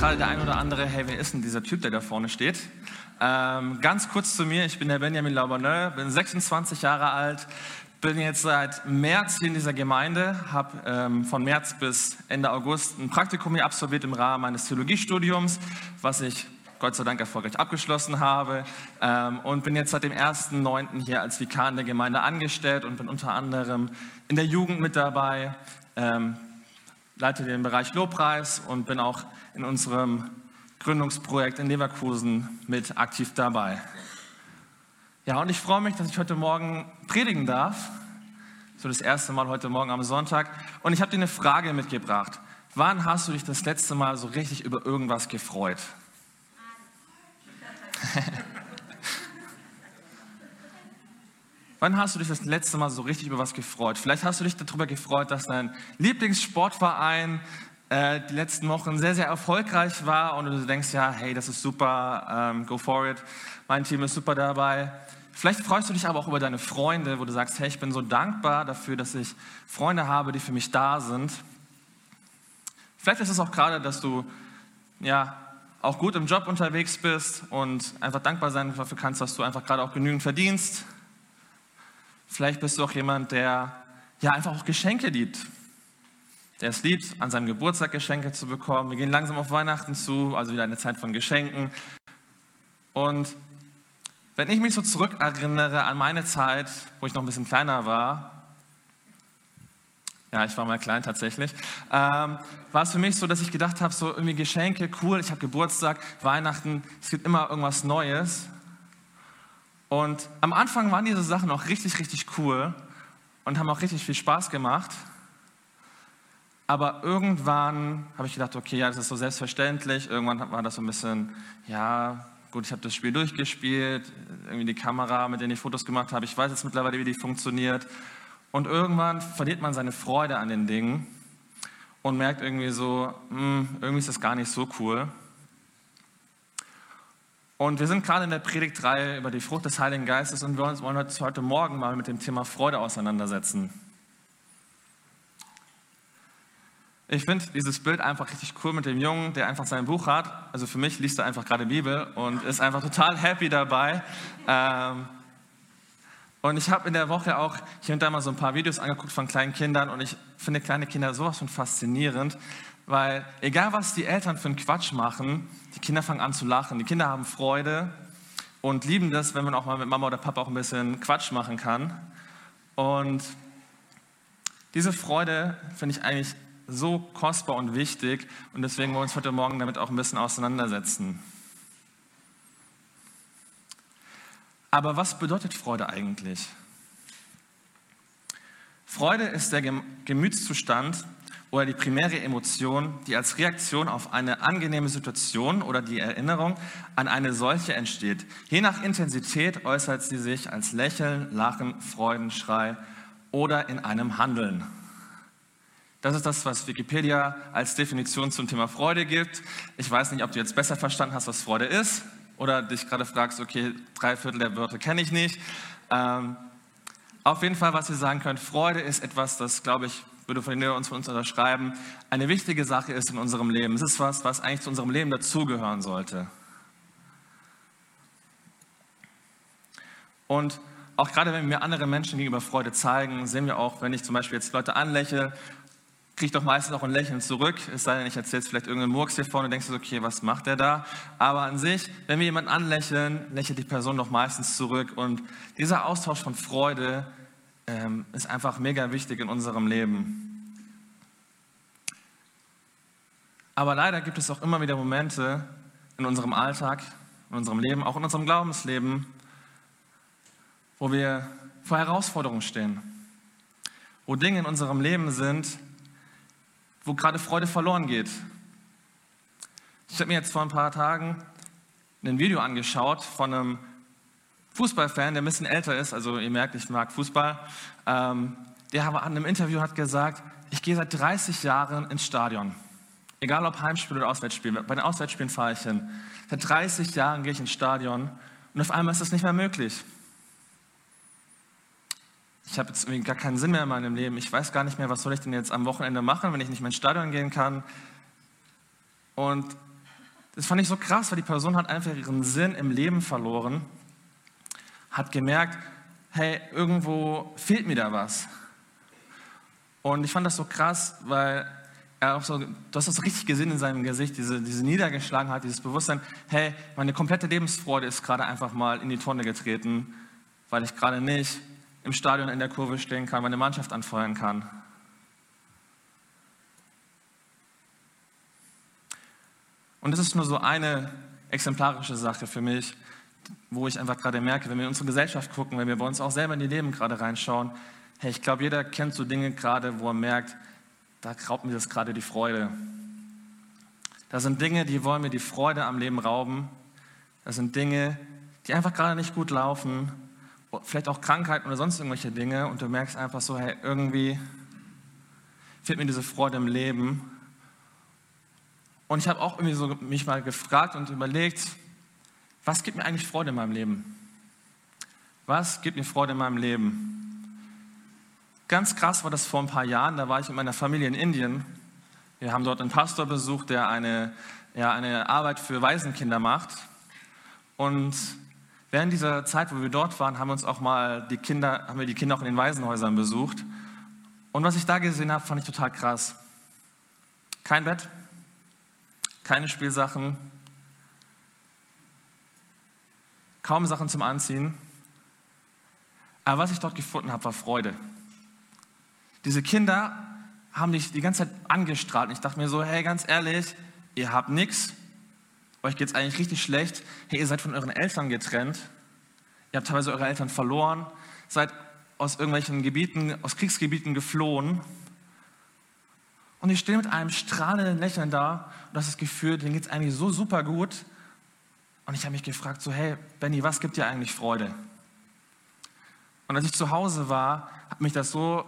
gerade der ein oder andere, hey, wer ist denn dieser Typ, der da vorne steht? Ähm, ganz kurz zu mir, ich bin der Benjamin Lauberneux, bin 26 Jahre alt, bin jetzt seit März hier in dieser Gemeinde, habe ähm, von März bis Ende August ein Praktikum hier absolviert im Rahmen meines Theologiestudiums, was ich Gott sei Dank erfolgreich abgeschlossen habe ähm, und bin jetzt seit dem 1.9. hier als Vikar in der Gemeinde angestellt und bin unter anderem in der Jugend mit dabei, ähm, leite den Bereich Lobpreis und bin auch in unserem Gründungsprojekt in Leverkusen mit aktiv dabei. Ja, und ich freue mich, dass ich heute Morgen predigen darf. So das erste Mal heute Morgen am Sonntag. Und ich habe dir eine Frage mitgebracht. Wann hast du dich das letzte Mal so richtig über irgendwas gefreut? Wann hast du dich das letzte Mal so richtig über was gefreut? Vielleicht hast du dich darüber gefreut, dass dein Lieblingssportverein äh, die letzten Wochen sehr, sehr erfolgreich war und du denkst, ja, hey, das ist super, ähm, go for it, mein Team ist super dabei. Vielleicht freust du dich aber auch über deine Freunde, wo du sagst, hey, ich bin so dankbar dafür, dass ich Freunde habe, die für mich da sind. Vielleicht ist es auch gerade, dass du ja, auch gut im Job unterwegs bist und einfach dankbar sein dafür kannst, dass du einfach gerade auch genügend verdienst. Vielleicht bist du auch jemand, der ja einfach auch Geschenke liebt. Der es liebt, an seinem Geburtstag Geschenke zu bekommen. Wir gehen langsam auf Weihnachten zu, also wieder eine Zeit von Geschenken. Und wenn ich mich so zurückerinnere an meine Zeit, wo ich noch ein bisschen kleiner war, ja, ich war mal klein tatsächlich. Ähm, war es für mich so, dass ich gedacht habe, so irgendwie Geschenke, cool, ich habe Geburtstag, Weihnachten, es gibt immer irgendwas Neues. Und am Anfang waren diese Sachen auch richtig, richtig cool und haben auch richtig viel Spaß gemacht. Aber irgendwann habe ich gedacht, okay, ja, das ist so selbstverständlich. Irgendwann war das so ein bisschen, ja, gut, ich habe das Spiel durchgespielt, irgendwie die Kamera, mit der ich Fotos gemacht habe, ich weiß jetzt mittlerweile, wie die funktioniert. Und irgendwann verliert man seine Freude an den Dingen und merkt irgendwie so, mh, hm, irgendwie ist das gar nicht so cool. Und wir sind gerade in der Predigtreihe über die Frucht des Heiligen Geistes und wir wollen uns heute Morgen mal mit dem Thema Freude auseinandersetzen. Ich finde dieses Bild einfach richtig cool mit dem Jungen, der einfach sein Buch hat. Also für mich liest er einfach gerade Bibel und ist einfach total happy dabei. Ähm, und ich habe in der Woche auch hier und da mal so ein paar Videos angeguckt von kleinen Kindern und ich finde kleine Kinder sowas von faszinierend, weil egal was die Eltern für einen Quatsch machen, die Kinder fangen an zu lachen. Die Kinder haben Freude und lieben das, wenn man auch mal mit Mama oder Papa auch ein bisschen Quatsch machen kann. Und diese Freude finde ich eigentlich so kostbar und wichtig und deswegen wollen wir uns heute Morgen damit auch ein bisschen auseinandersetzen. Aber was bedeutet Freude eigentlich? Freude ist der Gemütszustand oder die primäre Emotion, die als Reaktion auf eine angenehme Situation oder die Erinnerung an eine solche entsteht. Je nach Intensität äußert sie sich als Lächeln, Lachen, Freudenschrei oder in einem Handeln. Das ist das, was Wikipedia als Definition zum Thema Freude gibt. Ich weiß nicht, ob du jetzt besser verstanden hast, was Freude ist oder dich gerade fragst, okay, drei Viertel der Wörter kenne ich nicht. Ähm, auf jeden Fall, was wir sagen können, Freude ist etwas, das, glaube ich, würde von uns von uns unterschreiben, eine wichtige Sache ist in unserem Leben. Es ist was, was eigentlich zu unserem Leben dazugehören sollte. Und auch gerade wenn wir anderen Menschen gegenüber Freude zeigen, sehen wir auch, wenn ich zum Beispiel jetzt Leute anlächle, kriege doch meistens auch ein Lächeln zurück. Es sei denn, ich erzähle vielleicht irgendeinen Murks hier vorne und denkst okay, was macht der da? Aber an sich, wenn wir jemanden anlächeln, lächelt die Person doch meistens zurück. Und dieser Austausch von Freude ähm, ist einfach mega wichtig in unserem Leben. Aber leider gibt es auch immer wieder Momente in unserem Alltag, in unserem Leben, auch in unserem Glaubensleben, wo wir vor Herausforderungen stehen, wo Dinge in unserem Leben sind, wo gerade Freude verloren geht. Ich habe mir jetzt vor ein paar Tagen ein Video angeschaut von einem Fußballfan, der ein bisschen älter ist, also ihr merkt, ich mag Fußball, ähm, der an einem Interview hat gesagt, ich gehe seit 30 Jahren ins Stadion. Egal ob Heimspiel oder Auswärtsspiel. Bei den Auswärtsspielen fahre ich hin. Seit 30 Jahren gehe ich ins Stadion und auf einmal ist das nicht mehr möglich ich habe jetzt irgendwie gar keinen Sinn mehr in meinem Leben. Ich weiß gar nicht mehr, was soll ich denn jetzt am Wochenende machen, wenn ich nicht mehr ins Stadion gehen kann. Und das fand ich so krass, weil die Person hat einfach ihren Sinn im Leben verloren, hat gemerkt, hey, irgendwo fehlt mir da was. Und ich fand das so krass, weil er auch so, du hast das richtig gesehen in seinem Gesicht, diese, diese Niedergeschlagenheit, dieses Bewusstsein, hey, meine komplette Lebensfreude ist gerade einfach mal in die Tonne getreten, weil ich gerade nicht im Stadion in der Kurve stehen kann, meine Mannschaft anfeuern kann. Und das ist nur so eine exemplarische Sache für mich, wo ich einfach gerade merke, wenn wir in unsere Gesellschaft gucken, wenn wir bei uns auch selber in die Leben gerade reinschauen, hey, ich glaube, jeder kennt so Dinge gerade, wo er merkt, da raubt mir das gerade die Freude. Da sind Dinge, die wollen mir die Freude am Leben rauben. Das sind Dinge, die einfach gerade nicht gut laufen. Vielleicht auch Krankheiten oder sonst irgendwelche Dinge. Und du merkst einfach so, hey, irgendwie fehlt mir diese Freude im Leben. Und ich habe auch irgendwie so mich mal gefragt und überlegt, was gibt mir eigentlich Freude in meinem Leben? Was gibt mir Freude in meinem Leben? Ganz krass war das vor ein paar Jahren, da war ich mit meiner Familie in Indien. Wir haben dort einen Pastor besucht, der eine, ja, eine Arbeit für Waisenkinder macht. Und während dieser Zeit, wo wir dort waren, haben wir uns auch mal die Kinder, haben wir die Kinder auch in den Waisenhäusern besucht. Und was ich da gesehen habe, fand ich total krass. Kein Bett, keine Spielsachen, kaum Sachen zum Anziehen. Aber was ich dort gefunden habe, war Freude. Diese Kinder haben dich die ganze Zeit angestrahlt. Und ich dachte mir so, hey, ganz ehrlich, ihr habt nichts, euch geht es eigentlich richtig schlecht. Hey, ihr seid von euren Eltern getrennt. Ihr habt teilweise eure Eltern verloren, seid aus irgendwelchen Gebieten, aus Kriegsgebieten geflohen. Und ich stehe mit einem strahlenden Lächeln da und das ist das Gefühl, denen geht es eigentlich so super gut. Und ich habe mich gefragt, so, hey, Benny, was gibt dir eigentlich Freude? Und als ich zu Hause war, hat mich das so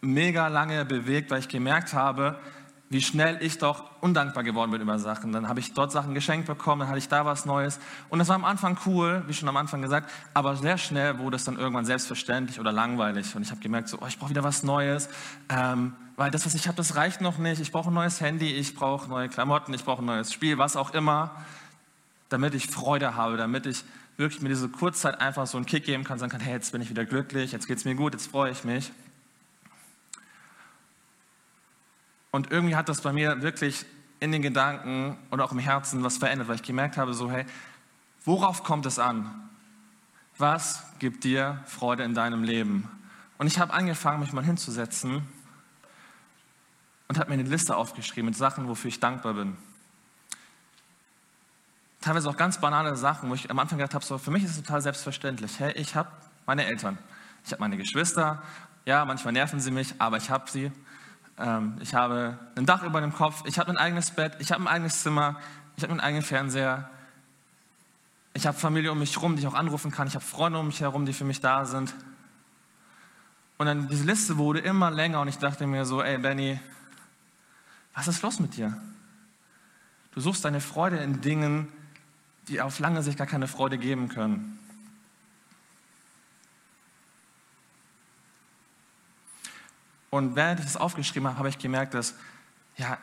mega lange bewegt, weil ich gemerkt habe, wie schnell ich doch undankbar geworden bin über Sachen. Dann habe ich dort Sachen geschenkt bekommen, dann hatte ich da was Neues. Und das war am Anfang cool, wie schon am Anfang gesagt, aber sehr schnell wurde es dann irgendwann selbstverständlich oder langweilig. Und ich habe gemerkt, so, oh, ich brauche wieder was Neues, ähm, weil das, was ich habe, das reicht noch nicht. Ich brauche ein neues Handy, ich brauche neue Klamotten, ich brauche ein neues Spiel, was auch immer, damit ich Freude habe, damit ich wirklich mir diese Kurzzeit einfach so einen Kick geben kann, sagen kann, hey, jetzt bin ich wieder glücklich, jetzt geht es mir gut, jetzt freue ich mich. Und irgendwie hat das bei mir wirklich in den Gedanken und auch im Herzen was verändert, weil ich gemerkt habe, so, hey, worauf kommt es an? Was gibt dir Freude in deinem Leben? Und ich habe angefangen, mich mal hinzusetzen und habe mir eine Liste aufgeschrieben mit Sachen, wofür ich dankbar bin. Teilweise auch ganz banale Sachen, wo ich am Anfang gedacht habe, so, für mich ist es total selbstverständlich. Hey, ich habe meine Eltern, ich habe meine Geschwister, ja, manchmal nerven sie mich, aber ich habe sie. Ähm, ich habe ein Dach über dem Kopf, ich habe ein eigenes Bett, ich habe ein eigenes Zimmer, ich habe einen eigenen Fernseher. Ich habe Familie um mich herum, die ich auch anrufen kann. Ich habe Freunde um mich herum, die für mich da sind. Und dann diese Liste wurde immer länger und ich dachte mir so, ey Benny, was ist los mit dir? Du suchst deine Freude in Dingen, die auf lange Sicht gar keine Freude geben können. Und während ich das aufgeschrieben habe, habe ich gemerkt, dass ja,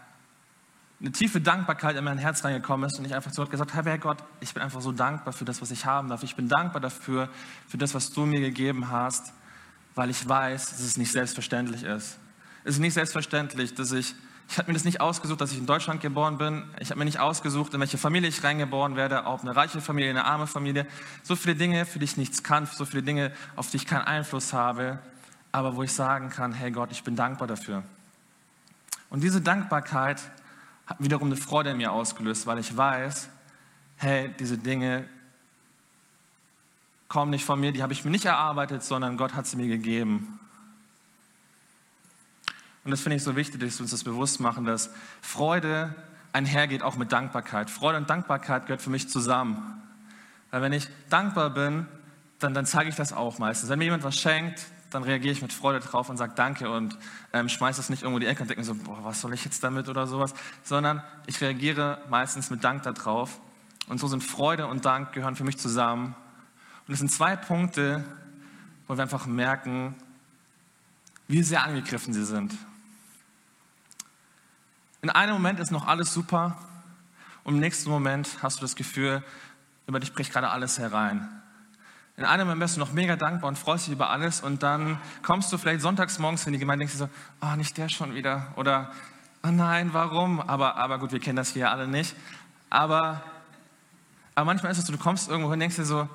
eine tiefe Dankbarkeit in mein Herz reingekommen ist und ich einfach zu Gott gesagt habe, Herr Gott, ich bin einfach so dankbar für das, was ich haben darf. Ich bin dankbar dafür, für das, was du mir gegeben hast, weil ich weiß, dass es nicht selbstverständlich ist. Es ist nicht selbstverständlich, dass ich, ich habe mir das nicht ausgesucht, dass ich in Deutschland geboren bin. Ich habe mir nicht ausgesucht, in welche Familie ich reingeboren werde, ob eine reiche Familie, eine arme Familie. So viele Dinge, für die ich nichts kann, so viele Dinge, auf die ich keinen Einfluss habe aber wo ich sagen kann, hey Gott, ich bin dankbar dafür. Und diese Dankbarkeit hat wiederum eine Freude in mir ausgelöst, weil ich weiß, hey, diese Dinge kommen nicht von mir, die habe ich mir nicht erarbeitet, sondern Gott hat sie mir gegeben. Und das finde ich so wichtig, dass wir uns das bewusst machen, dass Freude einhergeht auch mit Dankbarkeit. Freude und Dankbarkeit gehört für mich zusammen. Weil wenn ich dankbar bin, dann, dann zeige ich das auch meistens. Wenn mir jemand was schenkt, dann reagiere ich mit Freude drauf und sage Danke und ähm, schmeiße es nicht irgendwo die Ecke und denke mir so, boah, was soll ich jetzt damit oder sowas, sondern ich reagiere meistens mit Dank darauf. Und so sind Freude und Dank gehören für mich zusammen. Und es sind zwei Punkte, wo wir einfach merken, wie sehr angegriffen sie sind. In einem Moment ist noch alles super Und im nächsten Moment hast du das Gefühl, über dich bricht gerade alles herein. In einem Moment bist du noch mega dankbar und freust dich über alles und dann kommst du vielleicht sonntags morgens in die Gemeinde und denkst dir so, oh, nicht der schon wieder oder oh nein, warum? Aber, aber gut, wir kennen das hier alle nicht. Aber, aber manchmal ist es so, du kommst irgendwo hin und denkst dir so,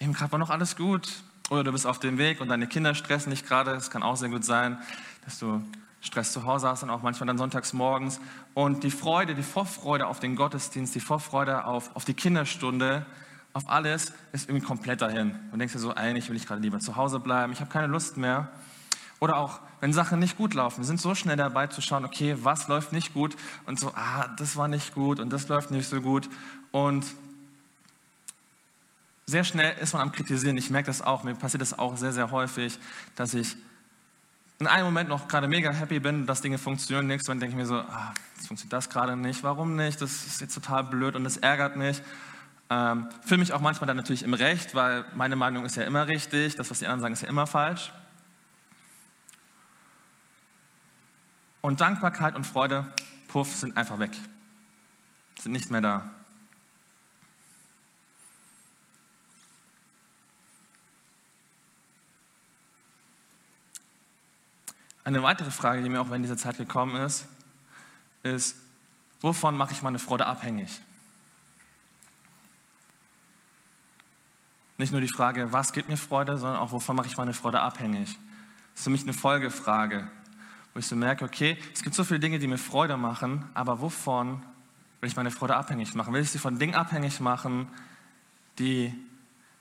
eben gerade war noch alles gut. Oder du bist auf dem Weg und deine Kinder stressen dich gerade. Es kann auch sehr gut sein, dass du Stress zu Hause hast und auch manchmal dann sonntags morgens. Und die Freude, die Vorfreude auf den Gottesdienst, die Vorfreude auf, auf die Kinderstunde, auf alles ist irgendwie komplett dahin. Und denkst dir so, eigentlich will ich gerade lieber zu Hause bleiben, ich habe keine Lust mehr. Oder auch, wenn Sachen nicht gut laufen, sind so schnell dabei zu schauen, okay, was läuft nicht gut und so, ah, das war nicht gut und das läuft nicht so gut. Und sehr schnell ist man am Kritisieren. Ich merke das auch, mir passiert das auch sehr, sehr häufig, dass ich in einem Moment noch gerade mega happy bin, dass Dinge funktionieren. Nächstes Mal denke ich mir so, ah, jetzt funktioniert das gerade nicht, warum nicht? Das ist jetzt total blöd und das ärgert mich. Ähm, fühle mich auch manchmal dann natürlich im Recht, weil meine Meinung ist ja immer richtig, das, was die anderen sagen, ist ja immer falsch. Und Dankbarkeit und Freude, puff, sind einfach weg. Sind nicht mehr da. Eine weitere Frage, die mir auch in dieser Zeit gekommen ist, ist, wovon mache ich meine Freude abhängig? Nicht nur die Frage, was gibt mir Freude, sondern auch, wovon mache ich meine Freude abhängig? Das ist für mich eine Folgefrage, wo ich so merke, okay, es gibt so viele Dinge, die mir Freude machen, aber wovon will ich meine Freude abhängig machen? Will ich sie von Dingen abhängig machen, die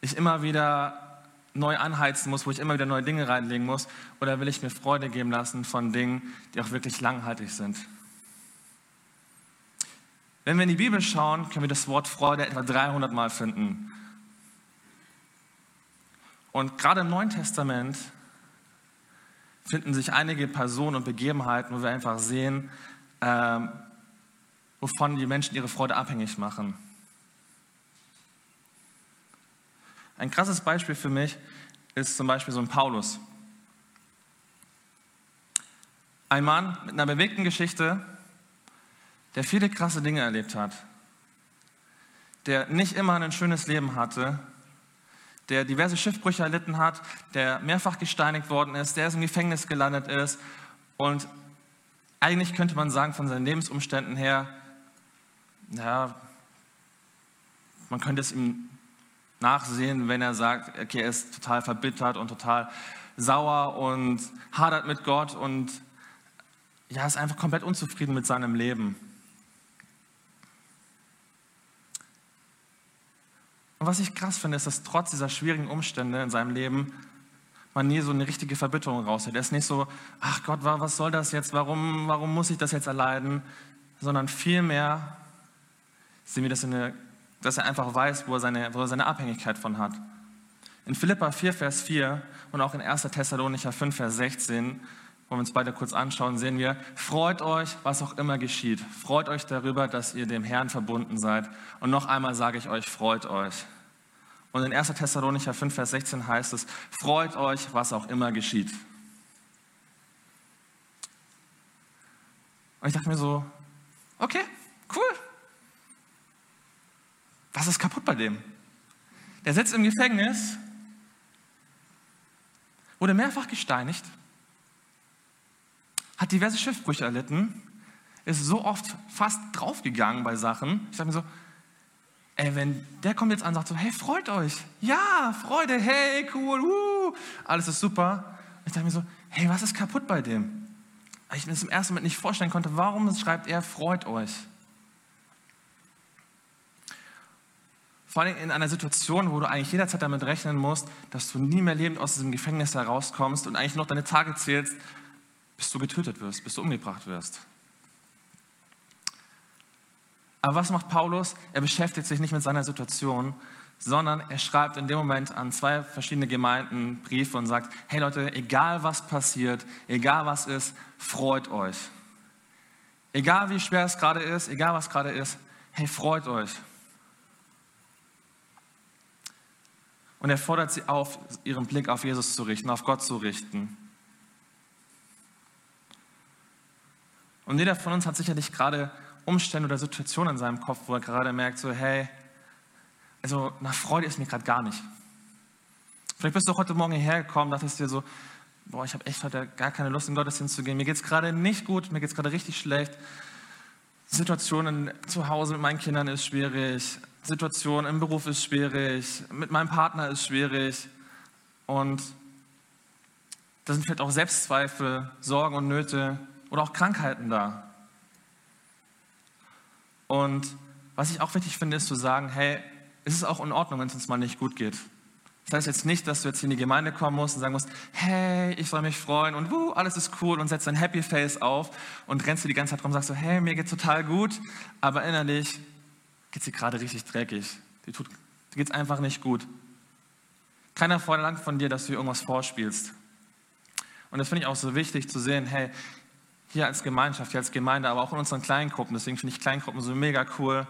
ich immer wieder neu anheizen muss, wo ich immer wieder neue Dinge reinlegen muss? Oder will ich mir Freude geben lassen von Dingen, die auch wirklich langhaltig sind? Wenn wir in die Bibel schauen, können wir das Wort Freude etwa 300 Mal finden. Und gerade im Neuen Testament finden sich einige Personen und Begebenheiten, wo wir einfach sehen, ähm, wovon die Menschen ihre Freude abhängig machen. Ein krasses Beispiel für mich ist zum Beispiel so ein Paulus. Ein Mann mit einer bewegten Geschichte, der viele krasse Dinge erlebt hat, der nicht immer ein schönes Leben hatte, der diverse Schiffbrüche erlitten hat, der mehrfach gesteinigt worden ist, der im Gefängnis gelandet ist. Und eigentlich könnte man sagen, von seinen Lebensumständen her, ja, man könnte es ihm nachsehen, wenn er sagt, okay, er ist total verbittert und total sauer und hadert mit Gott und ja, ist einfach komplett unzufrieden mit seinem Leben. Und was ich krass finde, ist, dass trotz dieser schwierigen Umstände in seinem Leben man nie so eine richtige Verbitterung raushält. Er ist nicht so, ach Gott, was soll das jetzt? Warum, warum muss ich das jetzt erleiden? Sondern vielmehr sehen wir das, eine, dass er einfach weiß, wo er, seine, wo er seine Abhängigkeit von hat. In Philippa 4, Vers 4 und auch in 1. Thessalonicher 5, Vers 16 wollen wir uns beide kurz anschauen, sehen wir, freut euch, was auch immer geschieht. Freut euch darüber, dass ihr dem Herrn verbunden seid. Und noch einmal sage ich euch, freut euch. Und in 1. Thessalonicher 5, Vers 16 heißt es, freut euch, was auch immer geschieht. Und ich dachte mir so, okay, cool. Was ist kaputt bei dem? Der sitzt im Gefängnis, wurde mehrfach gesteinigt, hat diverse Schiffbrüche erlitten, ist so oft fast draufgegangen bei Sachen. Ich sage mir so, ey, wenn der kommt jetzt an und sagt so, hey, freut euch. Ja, Freude, hey, cool, uh, alles ist super. Ich dachte mir so, hey, was ist kaputt bei dem? Weil ich mir das im ersten Moment nicht vorstellen konnte, warum schreibt er, freut euch. Vor allem in einer Situation, wo du eigentlich jederzeit damit rechnen musst, dass du nie mehr lebend aus diesem Gefängnis herauskommst und eigentlich noch deine Tage zählst, bis du getötet wirst, bis du umgebracht wirst. Aber was macht Paulus? Er beschäftigt sich nicht mit seiner Situation, sondern er schreibt in dem Moment an zwei verschiedene Gemeinden Briefe und sagt, hey Leute, egal was passiert, egal was ist, freut euch. Egal wie schwer es gerade ist, egal was gerade ist, hey, freut euch. Und er fordert sie auf, ihren Blick auf Jesus zu richten, auf Gott zu richten. Und jeder von uns hat sicherlich gerade Umstände oder Situationen in seinem Kopf, wo er gerade merkt, so hey, also nach Freude ist mir gerade gar nicht. Vielleicht bist du heute Morgen hierher gekommen, dachtest dir so, boah, ich habe echt heute gar keine Lust, in Gottesdienst zu gehen. Mir geht es gerade nicht gut, mir geht es gerade richtig schlecht. Situationen zu Hause mit meinen Kindern ist schwierig. Situation im Beruf ist schwierig. Mit meinem Partner ist schwierig. Und da sind vielleicht auch Selbstzweifel, Sorgen und Nöte oder auch Krankheiten da. Und was ich auch wichtig finde, ist zu sagen, hey, es ist auch in Ordnung, wenn es uns mal nicht gut geht. Das heißt jetzt nicht, dass du jetzt in die Gemeinde kommen musst und sagen musst, hey, ich soll mich freuen und wuh, alles ist cool und setzt dein Happy Face auf und rennst du die ganze Zeit rum und sagst so, hey, mir geht's total gut, aber innerlich geht's dir gerade richtig dreckig. Dir, tut, dir geht's einfach nicht gut. Keiner verlangt von dir, dass du irgendwas vorspielst. Und das finde ich auch so wichtig zu sehen, hey, hier als Gemeinschaft, hier als Gemeinde, aber auch in unseren Kleingruppen, deswegen finde ich Kleingruppen so mega cool,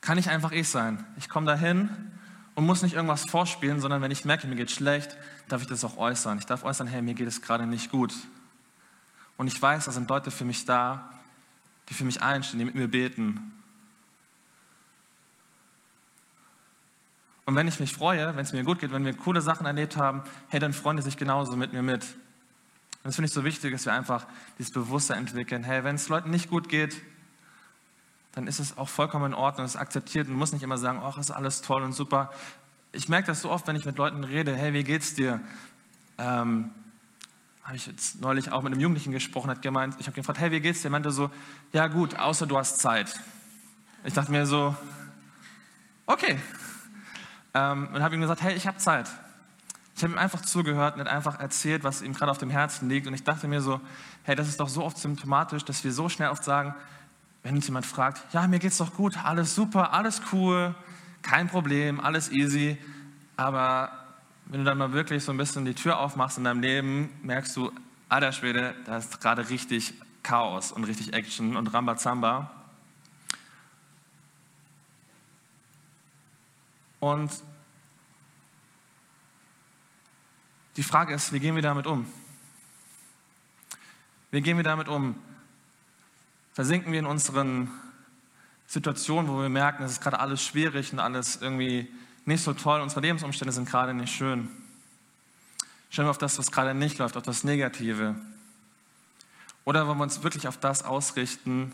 kann ich einfach ich sein. Ich komme dahin und muss nicht irgendwas vorspielen, sondern wenn ich merke, mir geht schlecht, darf ich das auch äußern. Ich darf äußern, hey, mir geht es gerade nicht gut. Und ich weiß, da sind Leute für mich da, die für mich einstehen, die mit mir beten. Und wenn ich mich freue, wenn es mir gut geht, wenn wir coole Sachen erlebt haben, hey, dann freuen die sich genauso mit mir mit. Und das finde ich so wichtig, dass wir einfach dieses Bewusstsein entwickeln. Hey, wenn es Leuten nicht gut geht, dann ist es auch vollkommen in Ordnung, es ist akzeptiert und muss nicht immer sagen, ach, ist alles toll und super. Ich merke das so oft, wenn ich mit Leuten rede, hey, wie geht's dir? Ähm, habe ich jetzt neulich auch mit einem Jugendlichen gesprochen, hat gemeint, ich habe gefragt, hey, wie geht's dir? Er meinte so, ja gut, außer du hast Zeit. Ich dachte mir so, okay. Ähm, und habe ihm gesagt, hey, ich habe Zeit. Ich habe ihm einfach zugehört und einfach erzählt, was ihm gerade auf dem Herzen liegt. Und ich dachte mir so, hey, das ist doch so oft symptomatisch, dass wir so schnell oft sagen, wenn uns jemand fragt, ja, mir geht's doch gut, alles super, alles cool, kein Problem, alles easy, aber wenn du dann mal wirklich so ein bisschen die Tür aufmachst in deinem Leben, merkst du, alter Schwede, da ist gerade richtig Chaos und richtig Action und Rambazamba. Und die Frage ist, wie gehen wir damit um? Wie gehen wir damit um? versinken wir in unseren Situationen, wo wir merken, es ist gerade alles schwierig und alles irgendwie nicht so toll, unsere Lebensumstände sind gerade nicht schön. Schauen wir auf das, was gerade nicht läuft, auf das Negative. Oder wollen wir uns wirklich auf das ausrichten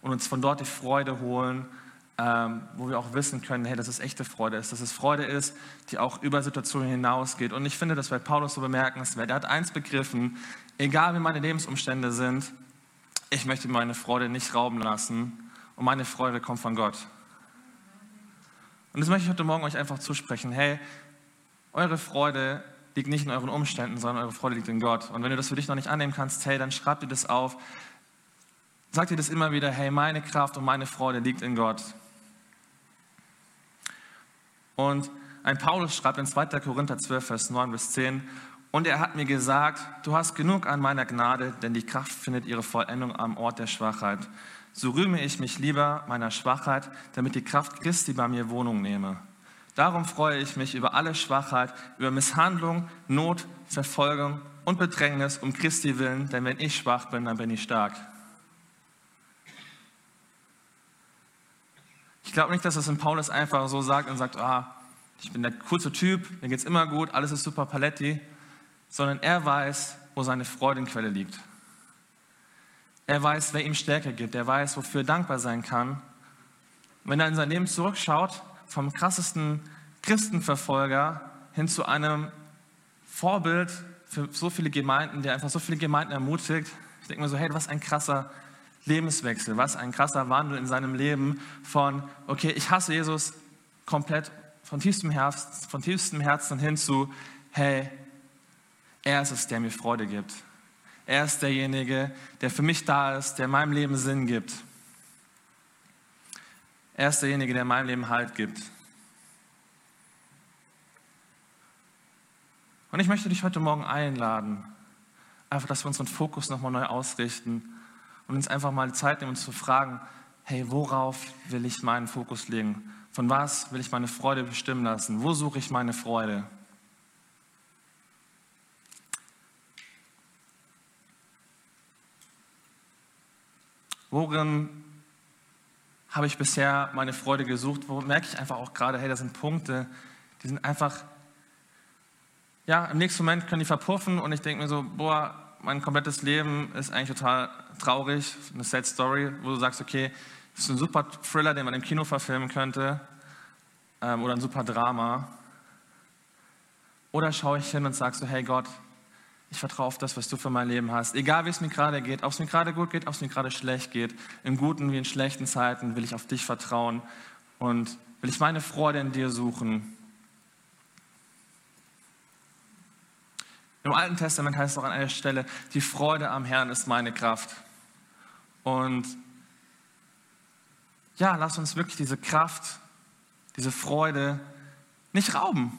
und uns von dort die Freude holen, ähm, wo wir auch wissen können, hey, dass es echte Freude ist, dass es Freude ist, die auch über Situationen hinausgeht. Und ich finde, dass wir Paulus so bemerkenswert. Er hat eins begriffen, egal wie meine Lebensumstände sind, ich möchte meine Freude nicht rauben lassen und meine Freude kommt von Gott. Und das möchte ich heute Morgen euch einfach zusprechen. Hey, eure Freude liegt nicht in euren Umständen, sondern eure Freude liegt in Gott. Und wenn du das für dich noch nicht annehmen kannst, hey, dann schreib dir das auf. Sag dir das immer wieder, hey, meine Kraft und meine Freude liegt in Gott. Und ein Paulus schreibt in 2. Korinther 12, Vers 9 bis 10, und er hat mir gesagt, du hast genug an meiner Gnade, denn die Kraft findet ihre Vollendung am Ort der Schwachheit. So rühme ich mich lieber meiner Schwachheit, damit die Kraft Christi bei mir Wohnung nehme. Darum freue ich mich über alle Schwachheit, über Misshandlung, Not, Verfolgung und Bedrängnis um Christi willen, denn wenn ich schwach bin, dann bin ich stark. Ich glaube nicht, dass es in Paulus einfach so sagt und sagt, ah, ich bin der coolste Typ, mir geht es immer gut, alles ist super paletti, sondern er weiß, wo seine Freudenquelle liegt. Er weiß, wer ihm Stärke gibt. Er weiß, wofür er dankbar sein kann. Wenn er in sein Leben zurückschaut, vom krassesten Christenverfolger hin zu einem Vorbild für so viele Gemeinden, der einfach so viele Gemeinden ermutigt, ich denke mir so, hey, was ein krasser Lebenswechsel, was ein krasser Wandel in seinem Leben von, okay, ich hasse Jesus komplett von tiefstem Herzen, von tiefstem Herzen hin zu, hey, er ist es, der mir Freude gibt. Er ist derjenige, der für mich da ist, der meinem Leben Sinn gibt. Er ist derjenige, der meinem Leben Halt gibt. Und ich möchte dich heute Morgen einladen, einfach, dass wir unseren Fokus nochmal neu ausrichten und uns einfach mal Zeit nehmen, uns zu fragen, hey, worauf will ich meinen Fokus legen? Von was will ich meine Freude bestimmen lassen? Wo suche ich meine Freude? Worin habe ich bisher meine Freude gesucht? Wo merke ich einfach auch gerade, hey, das sind Punkte, die sind einfach, ja, im nächsten Moment können die verpuffen und ich denke mir so, boah, mein komplettes Leben ist eigentlich total traurig, eine Sad Story, wo du sagst, okay, das ist ein super Thriller, den man im Kino verfilmen könnte ähm, oder ein super Drama. Oder schaue ich hin und sage so, hey Gott, ich vertraue auf das, was du für mein Leben hast. Egal wie es mir gerade geht, ob es mir gerade gut geht, ob es mir gerade schlecht geht, in guten wie in schlechten Zeiten will ich auf dich vertrauen und will ich meine Freude in dir suchen. Im Alten Testament heißt es auch an einer Stelle, die Freude am Herrn ist meine Kraft. Und ja, lass uns wirklich diese Kraft, diese Freude nicht rauben.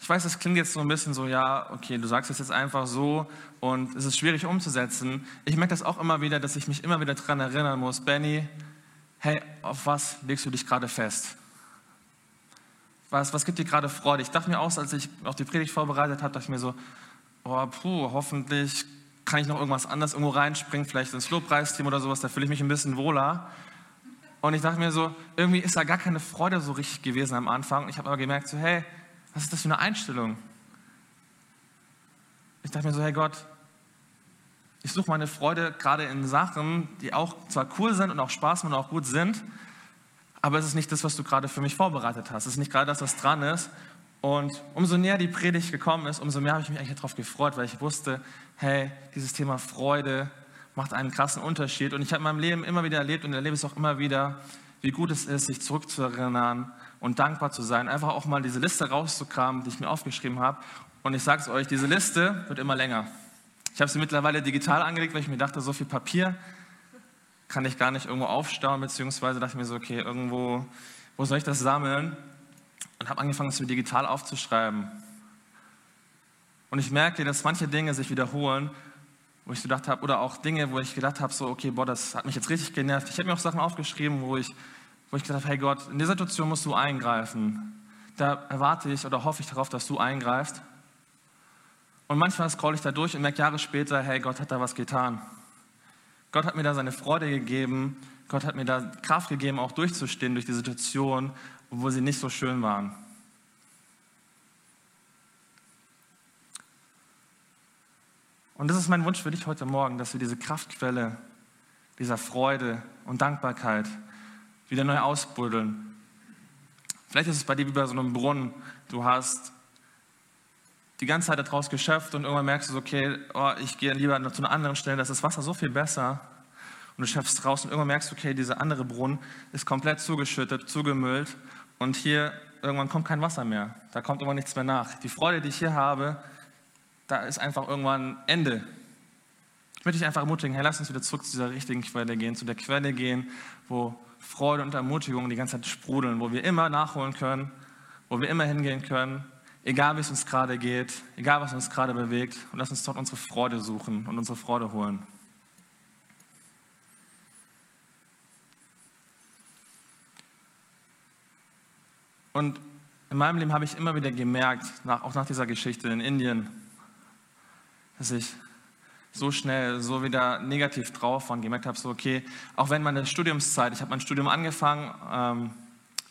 Ich weiß, das klingt jetzt so ein bisschen so, ja, okay, du sagst es jetzt einfach so und es ist schwierig umzusetzen. Ich merke das auch immer wieder, dass ich mich immer wieder daran erinnern muss, Benny, hey, auf was legst du dich gerade fest? Was, was gibt dir gerade Freude? Ich dachte mir auch, als ich auf die Predigt vorbereitet habe, dachte ich mir so, oh, puh, hoffentlich kann ich noch irgendwas anderes irgendwo reinspringen, vielleicht ins Lobpreisteam oder sowas, da fühle ich mich ein bisschen wohler. Und ich dachte mir so, irgendwie ist da gar keine Freude so richtig gewesen am Anfang. Ich habe aber gemerkt, so, hey, was ist das für eine Einstellung? Ich dachte mir so, hey Gott, ich suche meine Freude gerade in Sachen, die auch zwar cool sind und auch Spaß machen und auch gut sind, aber es ist nicht das, was du gerade für mich vorbereitet hast. Es ist nicht gerade das, was dran ist. Und umso näher die Predigt gekommen ist, umso mehr habe ich mich eigentlich darauf gefreut, weil ich wusste, hey, dieses Thema Freude macht einen krassen Unterschied. Und ich habe in meinem Leben immer wieder erlebt und erlebe es auch immer wieder, wie gut es ist, sich zurückzuerinnern und dankbar zu sein. Einfach auch mal diese Liste rauszukramen, die ich mir aufgeschrieben habe. Und ich sage es euch, diese Liste wird immer länger. Ich habe sie mittlerweile digital angelegt, weil ich mir dachte, so viel Papier kann ich gar nicht irgendwo aufstauen, beziehungsweise dachte ich mir so, okay, irgendwo, wo soll ich das sammeln? Und habe angefangen, es mir digital aufzuschreiben. Und ich merke, dass manche Dinge sich wiederholen, wo ich gedacht habe, oder auch Dinge, wo ich gedacht habe, so, okay, boah, das hat mich jetzt richtig genervt. Ich habe mir auch Sachen aufgeschrieben, wo ich, wo ich gedacht habe, hey Gott, in der Situation musst du eingreifen. Da erwarte ich oder hoffe ich darauf, dass du eingreifst. Und manchmal scroll ich da durch und merke Jahre später, hey, Gott hat da was getan. Gott hat mir da seine Freude gegeben. Gott hat mir da Kraft gegeben, auch durchzustehen durch die Situation, obwohl sie nicht so schön waren. Und das ist mein Wunsch für dich heute Morgen, dass wir diese Kraftquelle dieser Freude und Dankbarkeit wieder neu ausbuddeln. Vielleicht ist es bei dir wie bei so einem Brunnen. Du hast die ganze Zeit daraus geschöpft und irgendwann merkst du, okay, oh, ich gehe lieber zu einer anderen Stelle, da ist das Wasser so viel besser. Und du schöpfst raus und irgendwann merkst du, okay, dieser andere Brunnen ist komplett zugeschüttet, zugemüllt und hier irgendwann kommt kein Wasser mehr. Da kommt irgendwann nichts mehr nach. Die Freude, die ich hier habe, da ist einfach irgendwann Ende. Ich möchte dich einfach ermutigen, hey, lass uns wieder zurück zu dieser richtigen Quelle gehen, zu der Quelle gehen, wo Freude und Ermutigung die ganze Zeit sprudeln, wo wir immer nachholen können, wo wir immer hingehen können, egal wie es uns gerade geht, egal was uns gerade bewegt. Und lass uns dort unsere Freude suchen und unsere Freude holen. Und in meinem Leben habe ich immer wieder gemerkt, nach, auch nach dieser Geschichte in Indien, dass ich so schnell so wieder negativ drauf war und gemerkt habe, so okay, auch wenn meine Studiumszeit, ich habe mein Studium angefangen, ähm,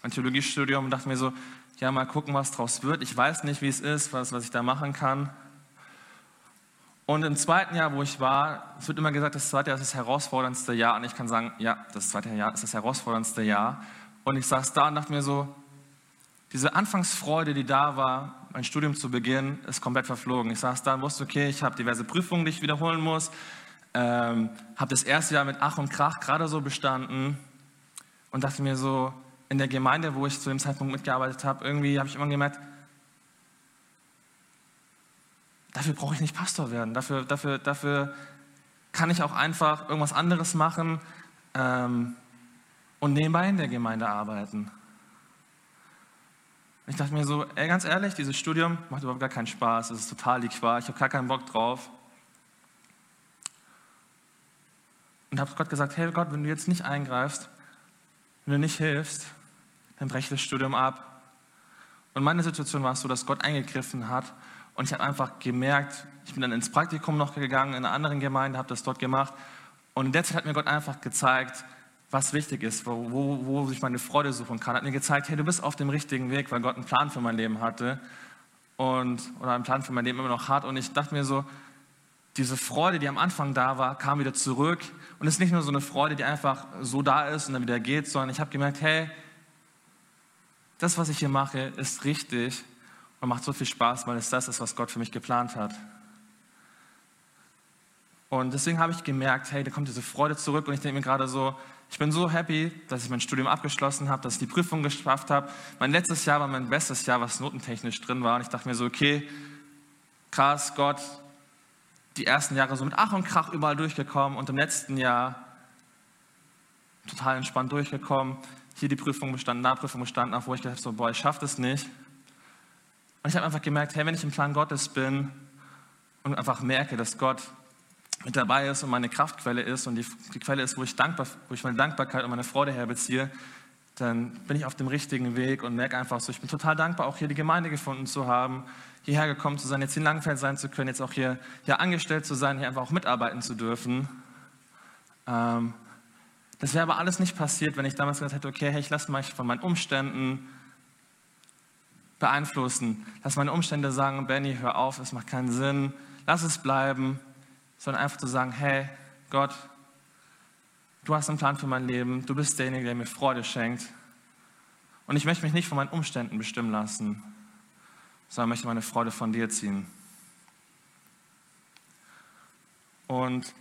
mein Theologiestudium und dachte mir so, ja, mal gucken, was draus wird. Ich weiß nicht, wie es ist, was, was ich da machen kann. Und im zweiten Jahr, wo ich war, es wird immer gesagt, das zweite Jahr ist das herausforderndste Jahr. Und ich kann sagen, ja, das zweite Jahr ist das herausforderndste Jahr. Und ich saß da und dachte mir so, diese Anfangsfreude, die da war, mein Studium zu beginnen, ist komplett verflogen. Ich saß da und wusste, okay, ich habe diverse Prüfungen, die ich wiederholen muss. Ähm, habe das erste Jahr mit Ach und Krach gerade so bestanden und dachte mir so, in der Gemeinde, wo ich zu dem Zeitpunkt mitgearbeitet habe, irgendwie habe ich immer gemerkt, dafür brauche ich nicht Pastor werden. Dafür, dafür, dafür kann ich auch einfach irgendwas anderes machen ähm, und nebenbei in der Gemeinde arbeiten. Ich dachte mir so, ey, ganz ehrlich, dieses Studium macht überhaupt gar keinen Spaß, es ist total die Qual, ich habe gar keinen Bock drauf. Und habe Gott gesagt, hey Gott, wenn du jetzt nicht eingreifst, wenn du nicht hilfst, dann breche ich das Studium ab. Und meine Situation war so, dass Gott eingegriffen hat und ich habe einfach gemerkt, ich bin dann ins Praktikum noch gegangen in einer anderen Gemeinde, habe das dort gemacht Und in der Zeit hat mir Gott einfach gezeigt, was wichtig ist, wo, wo, wo ich meine Freude suchen kann. Hat mir gezeigt, hey, du bist auf dem richtigen Weg, weil Gott einen Plan für mein Leben hatte und, oder einen Plan für mein Leben immer noch hat. Und ich dachte mir so, diese Freude, die am Anfang da war, kam wieder zurück. Und es ist nicht nur so eine Freude, die einfach so da ist und dann wieder geht, sondern ich habe gemerkt, hey, das, was ich hier mache, ist richtig und macht so viel Spaß, weil es das ist, was Gott für mich geplant hat. Und deswegen habe ich gemerkt, hey, da kommt diese Freude zurück und ich denke mir gerade so, ich bin so happy, dass ich mein Studium abgeschlossen habe, dass ich die Prüfung geschafft habe. Mein letztes Jahr war mein bestes Jahr, was notentechnisch drin war. Und ich dachte mir so, okay, krass, Gott, die ersten Jahre so mit Ach und Krach überall durchgekommen und im letzten Jahr total entspannt durchgekommen. Hier die Prüfung bestanden, da Prüfung bestanden, auch wo ich gedacht habe, so, boah, ich schaffe das nicht. Und ich habe einfach gemerkt, hey, wenn ich im Plan Gottes bin und einfach merke, dass Gott mit dabei ist und meine Kraftquelle ist und die, die Quelle ist, wo ich, dankbar, wo ich meine Dankbarkeit und meine Freude herbeziehe, dann bin ich auf dem richtigen Weg und merke einfach so, ich bin total dankbar, auch hier die Gemeinde gefunden zu haben, hierher gekommen zu sein, jetzt in Langfeld sein zu können, jetzt auch hier, hier angestellt zu sein, hier einfach auch mitarbeiten zu dürfen. Ähm, das wäre aber alles nicht passiert, wenn ich damals gesagt hätte, okay, hey, ich lasse mich von meinen Umständen beeinflussen. Lass meine Umstände sagen, Benny, hör auf, es macht keinen Sinn, lass es bleiben, sondern einfach zu sagen, hey, Gott, du hast einen Plan für mein Leben, du bist derjenige, der mir Freude schenkt. Und ich möchte mich nicht von meinen Umständen bestimmen lassen, sondern möchte meine Freude von dir ziehen. Und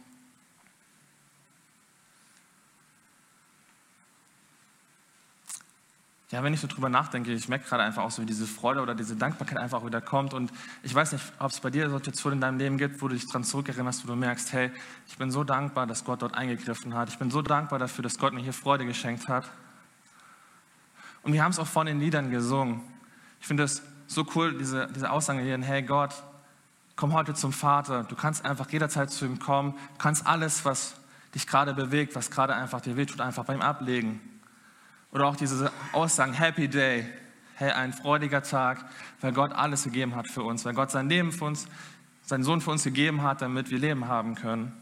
ja, wenn ich so drüber nachdenke, ich merke gerade einfach auch so, wie diese Freude oder diese Dankbarkeit einfach wieder kommt. Und ich weiß nicht, ob es bei dir Situationen in deinem Leben gibt, wo du dich daran zurückerinnerst, wo du merkst, hey, ich bin so dankbar, dass Gott dort eingegriffen hat. Ich bin so dankbar dafür, dass Gott mir hier Freude geschenkt hat. Und wir haben es auch von den Liedern gesungen. Ich finde es so cool, diese, diese Aussage hier, hey Gott, komm heute zum Vater. Du kannst einfach jederzeit zu ihm kommen. Du kannst alles, was dich gerade bewegt, was gerade einfach dir wehtut, einfach bei ihm ablegen. Oder auch diese Aussagen, Happy Day, hey, ein freudiger Tag, weil Gott alles gegeben hat für uns, weil Gott sein Leben für uns, seinen Sohn für uns gegeben hat, damit wir Leben haben können.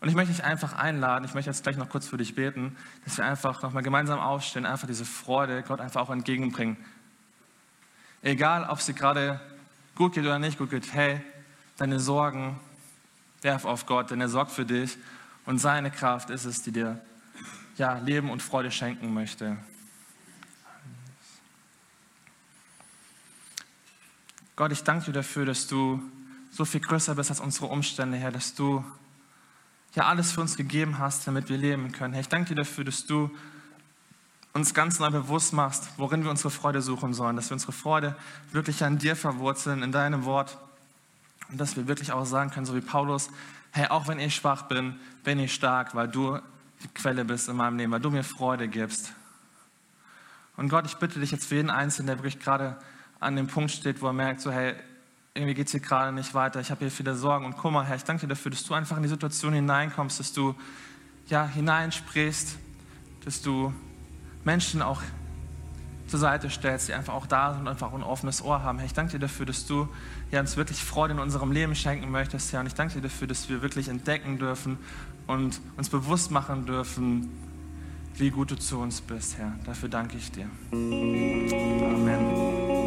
Und ich möchte dich einfach einladen, ich möchte jetzt gleich noch kurz für dich beten, dass wir einfach nochmal gemeinsam aufstehen, einfach diese Freude Gott einfach auch entgegenbringen. Egal, ob es dir gerade gut geht oder nicht gut geht, hey, deine Sorgen, werf auf Gott, denn er sorgt für dich und seine Kraft ist es, die dir ja, Leben und Freude schenken möchte. Gott, ich danke dir dafür, dass du so viel größer bist als unsere Umstände, Herr, dass du ja alles für uns gegeben hast, damit wir leben können. Herr, ich danke dir dafür, dass du uns ganz neu bewusst machst, worin wir unsere Freude suchen sollen, dass wir unsere Freude wirklich an dir verwurzeln, in deinem Wort und dass wir wirklich auch sagen können, so wie Paulus, hey, auch wenn ich schwach bin, bin ich stark, weil du die Quelle bist in meinem Leben, weil du mir Freude gibst. Und Gott, ich bitte dich jetzt für jeden Einzelnen, der wirklich gerade an dem Punkt steht, wo er merkt, so hey, irgendwie geht es hier gerade nicht weiter, ich habe hier viele Sorgen und Kummer, Herr, ich danke dir dafür, dass du einfach in die Situation hineinkommst, dass du ja hineinsprichst, dass du Menschen auch zur Seite stellst, die einfach auch da sind und einfach ein offenes Ohr haben. Herr, ich danke dir dafür, dass du ja, uns wirklich Freude in unserem Leben schenken möchtest, Herr. Und ich danke dir dafür, dass wir wirklich entdecken dürfen und uns bewusst machen dürfen, wie gut du zu uns bist, Herr. Dafür danke ich dir. Amen.